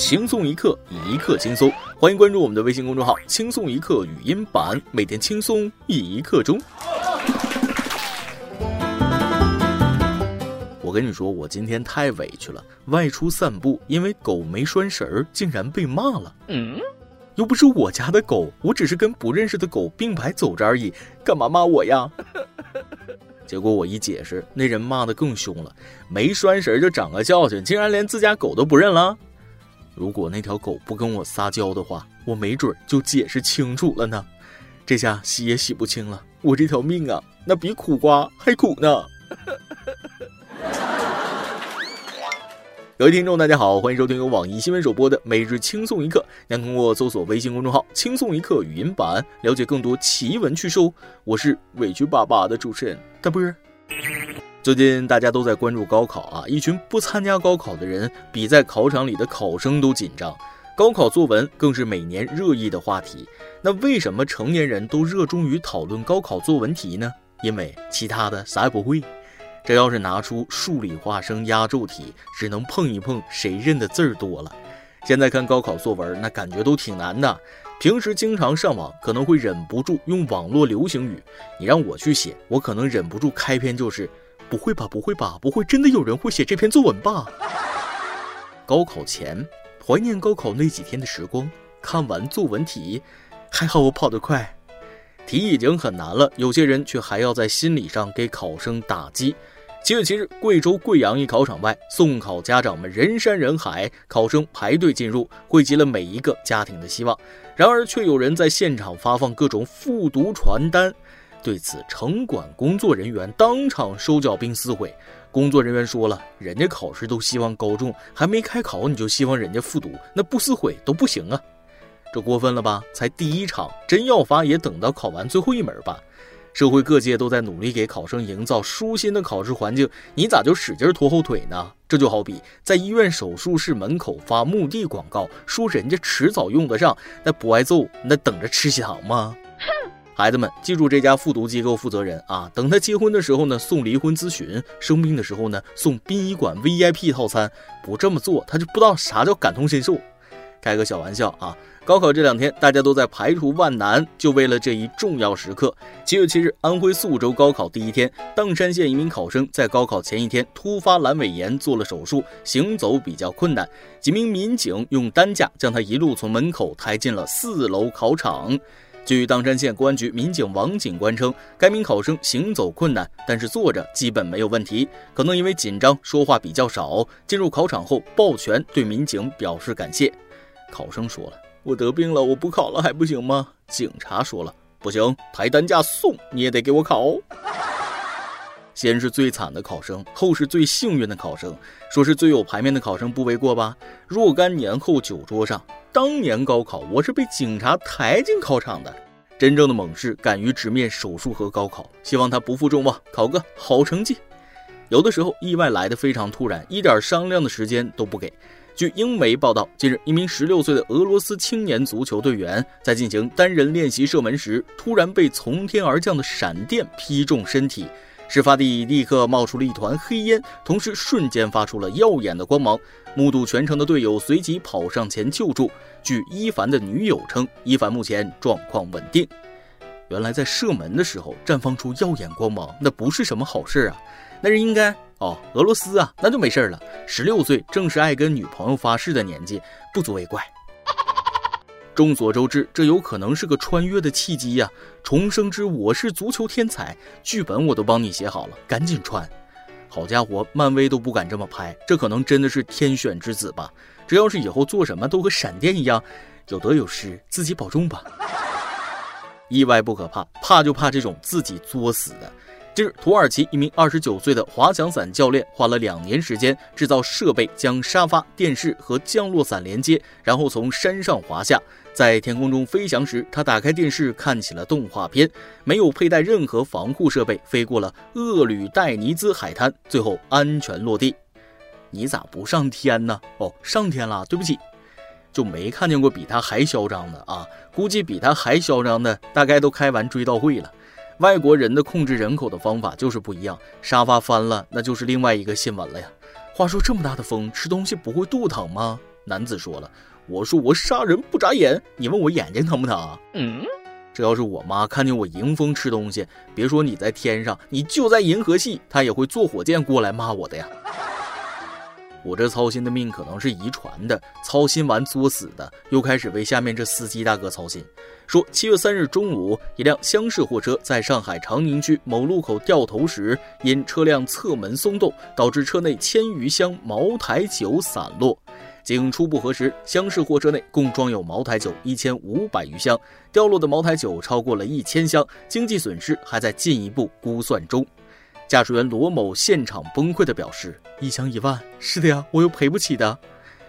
轻松一刻，一刻轻松。欢迎关注我们的微信公众号“轻松一刻语音版”，每天轻松一刻钟。我跟你说，我今天太委屈了。外出散步，因为狗没拴绳儿，竟然被骂了。嗯，又不是我家的狗，我只是跟不认识的狗并排走着而已，干嘛骂我呀？结果我一解释，那人骂的更凶了。没拴绳就长个教训，竟然连自家狗都不认了。如果那条狗不跟我撒娇的话，我没准就解释清楚了呢。这下洗也洗不清了，我这条命啊，那比苦瓜还苦呢。各位听众，大家好，欢迎收听由网易新闻首播的《每日轻松一刻》。将通过搜索微信公众号“轻松一刻”语音版了解更多奇闻趣事。我是委屈巴巴的主持人大波儿。最近大家都在关注高考啊，一群不参加高考的人比在考场里的考生都紧张。高考作文更是每年热议的话题。那为什么成年人都热衷于讨论高考作文题呢？因为其他的啥也不会。这要是拿出数理化生压轴题，只能碰一碰谁认的字儿多了。现在看高考作文，那感觉都挺难的。平时经常上网，可能会忍不住用网络流行语。你让我去写，我可能忍不住开篇就是“不会吧，不会吧，不会真的有人会写这篇作文吧？”高考前，怀念高考那几天的时光。看完作文题，还好我跑得快。题已经很难了，有些人却还要在心理上给考生打击。七月七日，贵州贵阳一考场外，送考家长们人山人海，考生排队进入，汇集了每一个家庭的希望。然而，却有人在现场发放各种复读传单。对此，城管工作人员当场收缴并撕毁。工作人员说了：“人家考试都希望高中，还没开考你就希望人家复读，那不撕毁都不行啊！”这过分了吧？才第一场，真要发也等到考完最后一门吧。社会各界都在努力给考生营造舒心的考试环境，你咋就使劲拖后腿呢？这就好比在医院手术室门口发墓地广告，说人家迟早用得上，那不挨揍，那等着吃喜糖吗？哼！孩子们，记住这家复读机构负责人啊！等他结婚的时候呢，送离婚咨询；生病的时候呢，送殡仪馆 VIP 套餐。不这么做，他就不知道啥叫感同身受。开个小玩笑啊！高考这两天，大家都在排除万难，就为了这一重要时刻。七月七日，安徽宿州高考第一天，砀山县一名考生在高考前一天突发阑尾炎，做了手术，行走比较困难。几名民警用担架将他一路从门口抬进了四楼考场。据砀山县公安局民警王警官称，该名考生行走困难，但是坐着基本没有问题，可能因为紧张，说话比较少。进入考场后，抱拳对民警表示感谢。考生说了：“我得病了，我不考了还不行吗？”警察说了：“不行，抬担架送你也得给我考。”先是最惨的考生，后是最幸运的考生。说是最有排面的考生不为过吧？若干年后酒桌上，当年高考我是被警察抬进考场的。真正的猛士敢于直面手术和高考，希望他不负众望，考个好成绩。有的时候意外来的非常突然，一点商量的时间都不给。据英媒报道，近日一名16岁的俄罗斯青年足球队员在进行单人练习射门时，突然被从天而降的闪电劈中身体。事发地立刻冒出了一团黑烟，同时瞬间发出了耀眼的光芒。目睹全程的队友随即跑上前救助。据伊凡的女友称，伊凡目前状况稳定。原来在射门的时候绽放出耀眼光芒，那不是什么好事啊！那是应该哦，俄罗斯啊，那就没事了。十六岁正是爱跟女朋友发誓的年纪，不足为怪。众所周知，这有可能是个穿越的契机呀！重生之我是足球天才，剧本我都帮你写好了，赶紧穿！好家伙，漫威都不敢这么拍，这可能真的是天选之子吧？只要是以后做什么都和闪电一样，有得有失，自己保重吧。意外不可怕，怕就怕这种自己作死的。近日，土耳其一名二十九岁的滑翔伞教练花了两年时间制造设备，将沙发、电视和降落伞连接，然后从山上滑下。在天空中飞翔时，他打开电视看起了动画片，没有佩戴任何防护设备，飞过了厄吕戴尼兹海滩，最后安全落地。你咋不上天呢？哦，上天了，对不起，就没看见过比他还嚣张的啊！估计比他还嚣张的，大概都开完追悼会了。外国人的控制人口的方法就是不一样，沙发翻了，那就是另外一个新闻了呀。话说这么大的风，吃东西不会肚疼吗？男子说了：“我说我杀人不眨眼，你问我眼睛疼不疼？”嗯，这要是我妈看见我迎风吃东西，别说你在天上，你就在银河系，她也会坐火箭过来骂我的呀。我这操心的命可能是遗传的，操心完作死的，又开始为下面这司机大哥操心。说七月三日中午，一辆厢式货车在上海长宁区某路口掉头时，因车辆侧门松动，导致车内千余箱茅台酒散落。经初步核实，厢式货车内共装有茅台酒一千五百余箱，掉落的茅台酒超过了一千箱，经济损失还在进一步估算中。驾驶员罗某现场崩溃地表示：“一箱一万，是的呀，我又赔不起的。”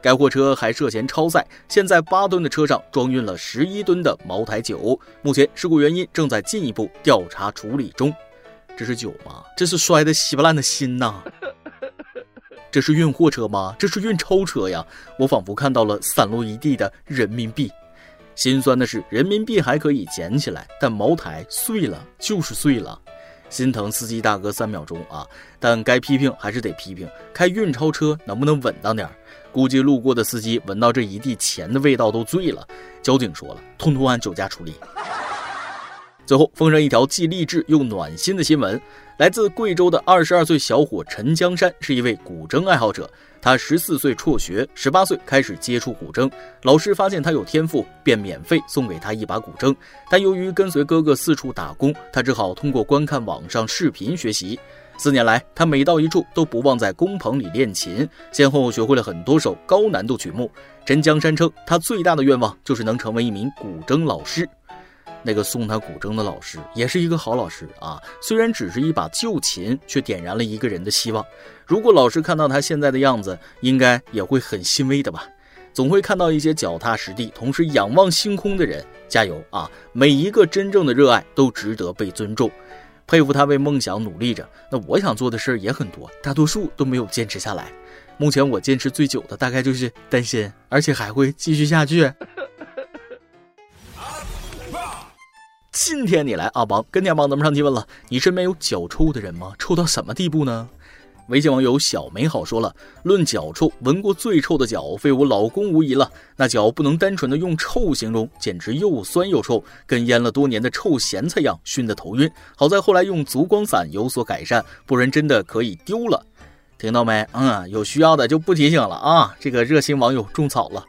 该货车还涉嫌超载，现在八吨的车上装运了十一吨的茅台酒。目前事故原因正在进一步调查处理中。这是酒吗？这是摔得稀巴烂的心呐！这是运货车吗？这是运钞车呀！我仿佛看到了散落一地的人民币。心酸的是，人民币还可以捡起来，但茅台碎了就是碎了。心疼司机大哥三秒钟啊！但该批评还是得批评，开运钞车能不能稳当点？估计路过的司机闻到这一地钱的味道都醉了。交警说了，通通按酒驾处理。最后，奉上一条既励志又暖心的新闻。来自贵州的二十二岁小伙陈江山是一位古筝爱好者。他十四岁辍学，十八岁开始接触古筝。老师发现他有天赋，便免费送给他一把古筝。但由于跟随哥哥四处打工，他只好通过观看网上视频学习。四年来，他每到一处都不忘在工棚里练琴，先后学会了很多首高难度曲目。陈江山称，他最大的愿望就是能成为一名古筝老师。那个送他古筝的老师也是一个好老师啊，虽然只是一把旧琴，却点燃了一个人的希望。如果老师看到他现在的样子，应该也会很欣慰的吧？总会看到一些脚踏实地，同时仰望星空的人。加油啊！每一个真正的热爱都值得被尊重，佩服他为梦想努力着。那我想做的事儿也很多，大多数都没有坚持下来。目前我坚持最久的大概就是单身，而且还会继续下去。今天你来阿邦跟天帮咱们上提问了，你身边有脚臭的人吗？臭到什么地步呢？微信网友小美好说了，论脚臭，闻过最臭的脚，非我老公无疑了。那脚不能单纯的用臭形容，简直又酸又臭，跟腌了多年的臭咸菜一样，熏得头晕。好在后来用足光散有所改善，不然真的可以丢了。听到没？嗯，有需要的就不提醒了啊。这个热心网友种草了。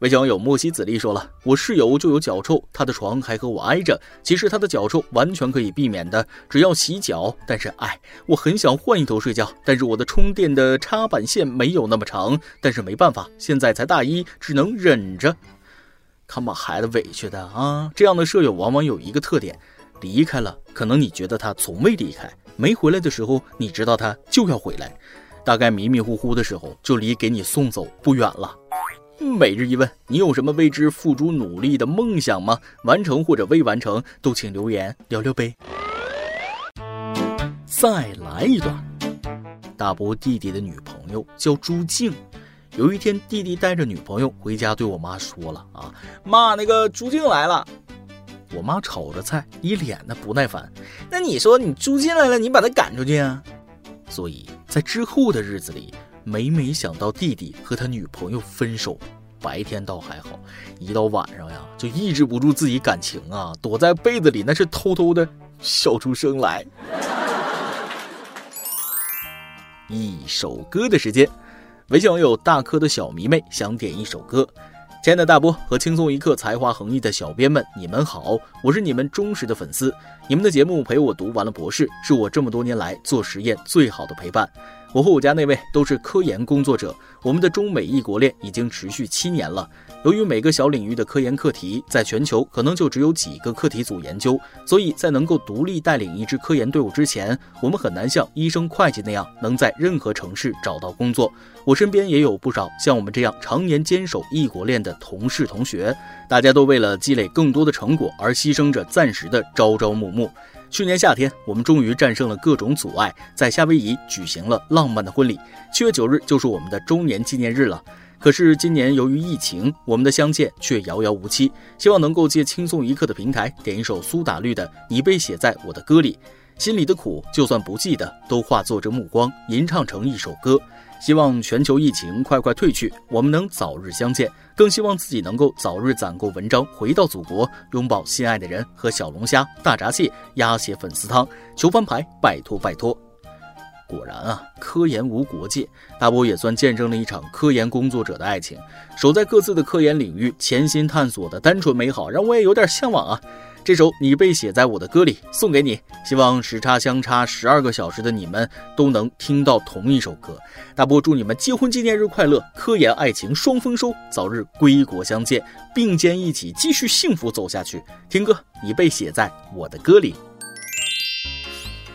微信网友莫西子力说了：“我室友就有脚臭，他的床还和我挨着。其实他的脚臭完全可以避免的，只要洗脚。但是，哎，我很想换一头睡觉，但是我的充电的插板线没有那么长。但是没办法，现在才大一，只能忍着。看把孩子委屈的啊！这样的舍友往往有一个特点：离开了，可能你觉得他从未离开；没回来的时候，你知道他就要回来。大概迷迷糊糊的时候，就离给你送走不远了。”每日一问：你有什么为之付诸努力的梦想吗？完成或者未完成，都请留言聊聊呗。再来一段。大伯弟弟的女朋友叫朱静。有一天，弟弟带着女朋友回家，对我妈说了：“啊，妈，那个朱静来了。”我妈炒着菜，一脸的不耐烦。那你说，你朱静来了，你把她赶出去啊？所以在之后的日子里。每每想到弟弟和他女朋友分手，白天倒还好，一到晚上呀，就抑制不住自己感情啊，躲在被子里那是偷偷的笑出声来。一首歌的时间，微信网友大科的小迷妹想点一首歌。亲爱的大波和轻松一刻才华横溢的小编们，你们好，我是你们忠实的粉丝。你们的节目陪我读完了博士，是我这么多年来做实验最好的陪伴。我和我家那位都是科研工作者，我们的中美异国恋已经持续七年了。由于每个小领域的科研课题在全球可能就只有几个课题组研究，所以在能够独立带领一支科研队伍之前，我们很难像医生、会计那样能在任何城市找到工作。我身边也有不少像我们这样常年坚守异国恋的同事同学，大家都为了积累更多的成果而牺牲着暂时的朝朝暮暮。去年夏天，我们终于战胜了各种阻碍，在夏威夷举行了浪漫的婚礼。七月九日就是我们的周年纪念日了。可是今年由于疫情，我们的相见却遥遥无期。希望能够借轻松一刻的平台，点一首苏打绿的《你被写在我的歌里》，心里的苦就算不记得，都化作这目光吟唱成一首歌。希望全球疫情快快退去，我们能早日相见。更希望自己能够早日攒够文章，回到祖国，拥抱心爱的人，和小龙虾、大闸蟹、鸭血粉丝汤。求翻牌，拜托拜托！果然啊，科研无国界，大波也算见证了一场科研工作者的爱情，守在各自的科研领域，潜心探索的单纯美好，让我也有点向往啊。这首你被写在我的歌里，送给你。希望时差相差十二个小时的你们都能听到同一首歌。大波祝你们结婚纪念日快乐，科研爱情双丰收，早日归国相见，并肩一起继续幸福走下去。听歌，你被写在我的歌里。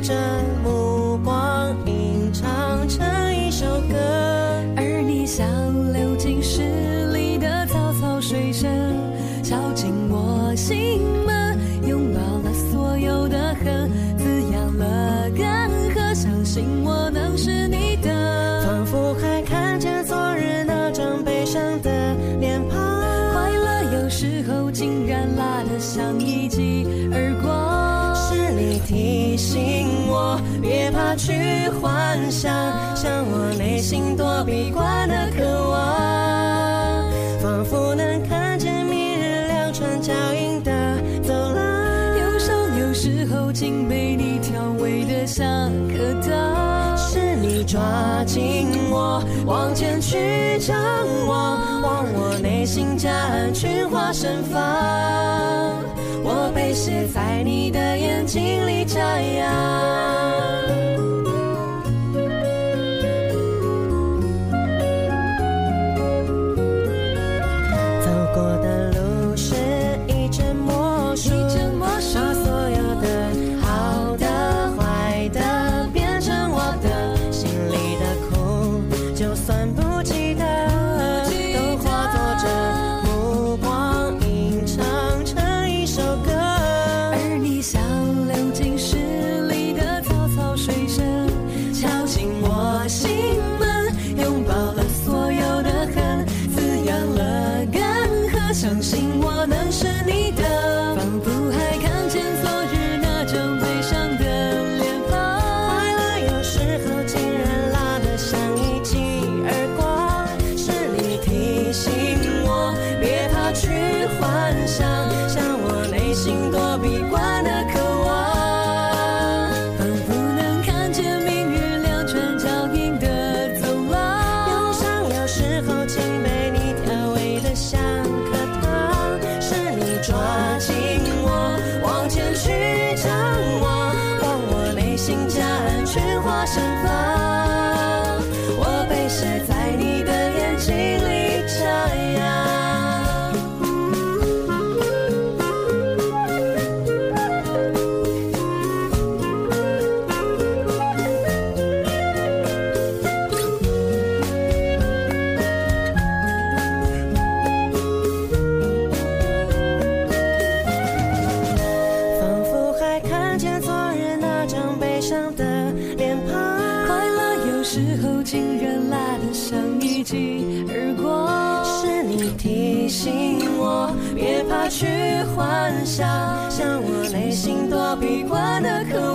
着目光，吟唱成一首歌。而你像流进诗里的草草水声，敲进我心门，拥抱了所有的恨，滋养了干涸，相信我能去幻想，像我内心躲避惯的渴望，仿佛能看见明日两串脚印的走廊。忧伤有时候竟被你调味的像颗糖，是你抓紧我往前去张望，望我内心夹岸群花盛放。我被写在你的眼睛里眨呀。去